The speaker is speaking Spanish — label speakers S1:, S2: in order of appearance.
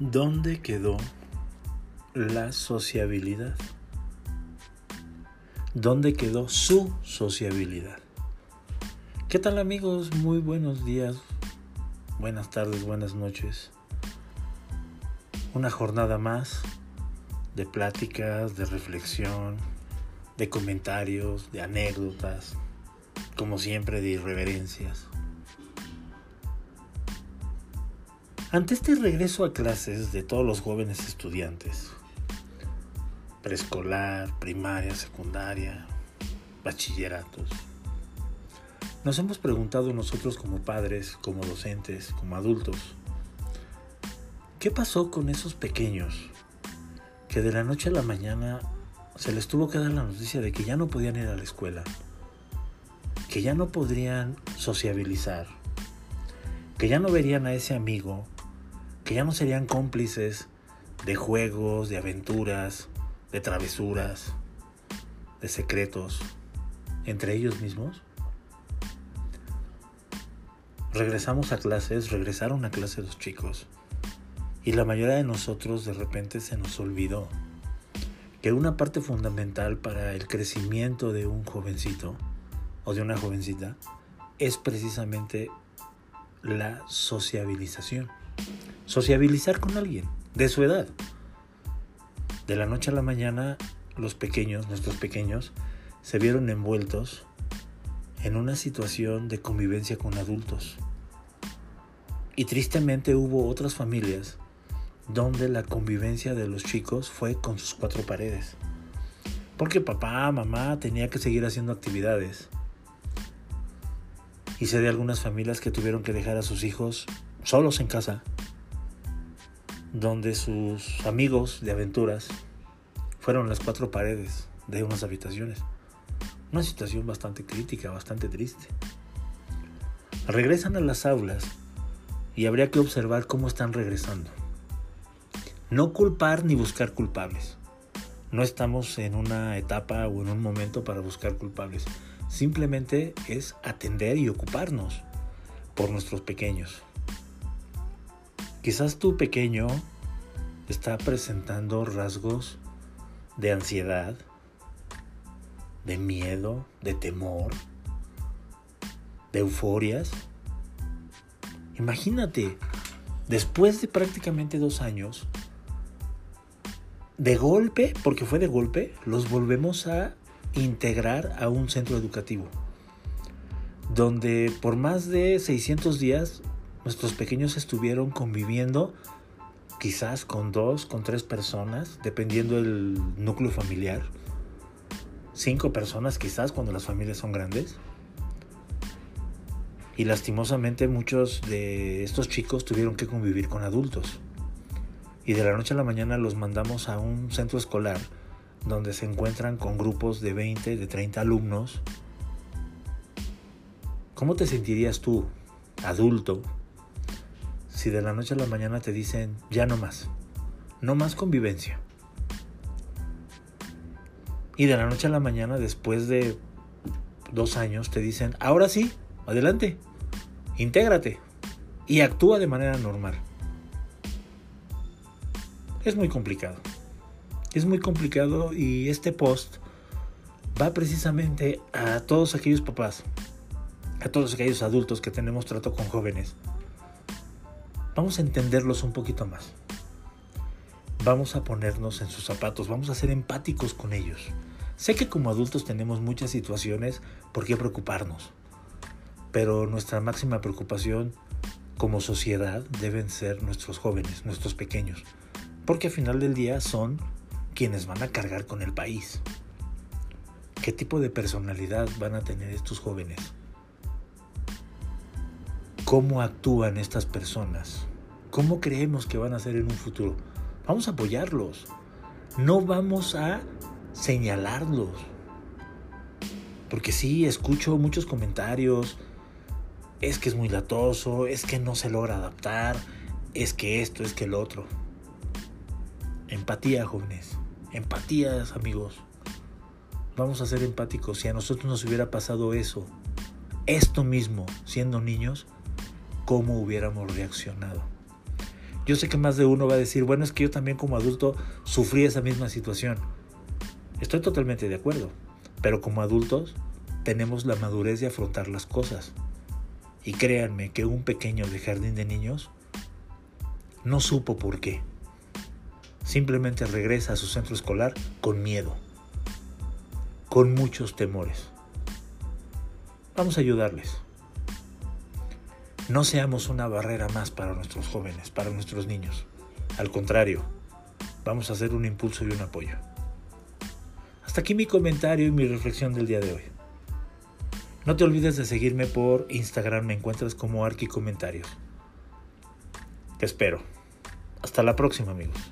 S1: ¿Dónde quedó la sociabilidad? ¿Dónde quedó su sociabilidad? ¿Qué tal amigos? Muy buenos días, buenas tardes, buenas noches. Una jornada más de pláticas, de reflexión, de comentarios, de anécdotas, como siempre de irreverencias. Ante este regreso a clases de todos los jóvenes estudiantes, preescolar, primaria, secundaria, bachilleratos, nos hemos preguntado nosotros como padres, como docentes, como adultos, ¿qué pasó con esos pequeños que de la noche a la mañana se les tuvo que dar la noticia de que ya no podían ir a la escuela, que ya no podrían sociabilizar, que ya no verían a ese amigo que ya no serían cómplices de juegos, de aventuras, de travesuras, de secretos entre ellos mismos. Regresamos a clases, regresaron a clase los chicos y la mayoría de nosotros de repente se nos olvidó que una parte fundamental para el crecimiento de un jovencito o de una jovencita es precisamente la sociabilización sociabilizar con alguien de su edad. De la noche a la mañana, los pequeños, nuestros pequeños, se vieron envueltos en una situación de convivencia con adultos. Y tristemente hubo otras familias donde la convivencia de los chicos fue con sus cuatro paredes. Porque papá, mamá tenía que seguir haciendo actividades. Y sé de algunas familias que tuvieron que dejar a sus hijos solos en casa donde sus amigos de aventuras fueron las cuatro paredes de unas habitaciones. Una situación bastante crítica, bastante triste. Regresan a las aulas y habría que observar cómo están regresando. No culpar ni buscar culpables. No estamos en una etapa o en un momento para buscar culpables. Simplemente es atender y ocuparnos por nuestros pequeños. Quizás tu pequeño está presentando rasgos de ansiedad, de miedo, de temor, de euforias. Imagínate, después de prácticamente dos años, de golpe, porque fue de golpe, los volvemos a integrar a un centro educativo, donde por más de 600 días nuestros pequeños estuvieron conviviendo quizás con dos, con tres personas, dependiendo del núcleo familiar. Cinco personas quizás cuando las familias son grandes. Y lastimosamente muchos de estos chicos tuvieron que convivir con adultos. Y de la noche a la mañana los mandamos a un centro escolar donde se encuentran con grupos de 20, de 30 alumnos. ¿Cómo te sentirías tú, adulto, si de la noche a la mañana te dicen ya no más, no más convivencia. Y de la noche a la mañana, después de dos años, te dicen, ahora sí, adelante, intégrate y actúa de manera normal. Es muy complicado. Es muy complicado y este post va precisamente a todos aquellos papás, a todos aquellos adultos que tenemos trato con jóvenes Vamos a entenderlos un poquito más. Vamos a ponernos en sus zapatos, vamos a ser empáticos con ellos. Sé que como adultos tenemos muchas situaciones por qué preocuparnos, pero nuestra máxima preocupación como sociedad deben ser nuestros jóvenes, nuestros pequeños, porque al final del día son quienes van a cargar con el país. ¿Qué tipo de personalidad van a tener estos jóvenes? ¿Cómo actúan estas personas? ¿Cómo creemos que van a ser en un futuro? Vamos a apoyarlos. No vamos a señalarlos. Porque sí, escucho muchos comentarios. Es que es muy latoso, es que no se logra adaptar, es que esto, es que el otro. Empatía, jóvenes. Empatías, amigos. Vamos a ser empáticos. Si a nosotros nos hubiera pasado eso, esto mismo, siendo niños, ¿cómo hubiéramos reaccionado? Yo sé que más de uno va a decir, bueno, es que yo también como adulto sufrí esa misma situación. Estoy totalmente de acuerdo, pero como adultos tenemos la madurez de afrontar las cosas. Y créanme que un pequeño de jardín de niños no supo por qué. Simplemente regresa a su centro escolar con miedo, con muchos temores. Vamos a ayudarles. No seamos una barrera más para nuestros jóvenes, para nuestros niños. Al contrario, vamos a hacer un impulso y un apoyo. Hasta aquí mi comentario y mi reflexión del día de hoy. No te olvides de seguirme por Instagram, me encuentras como Arqui Comentarios. Te espero. Hasta la próxima amigos.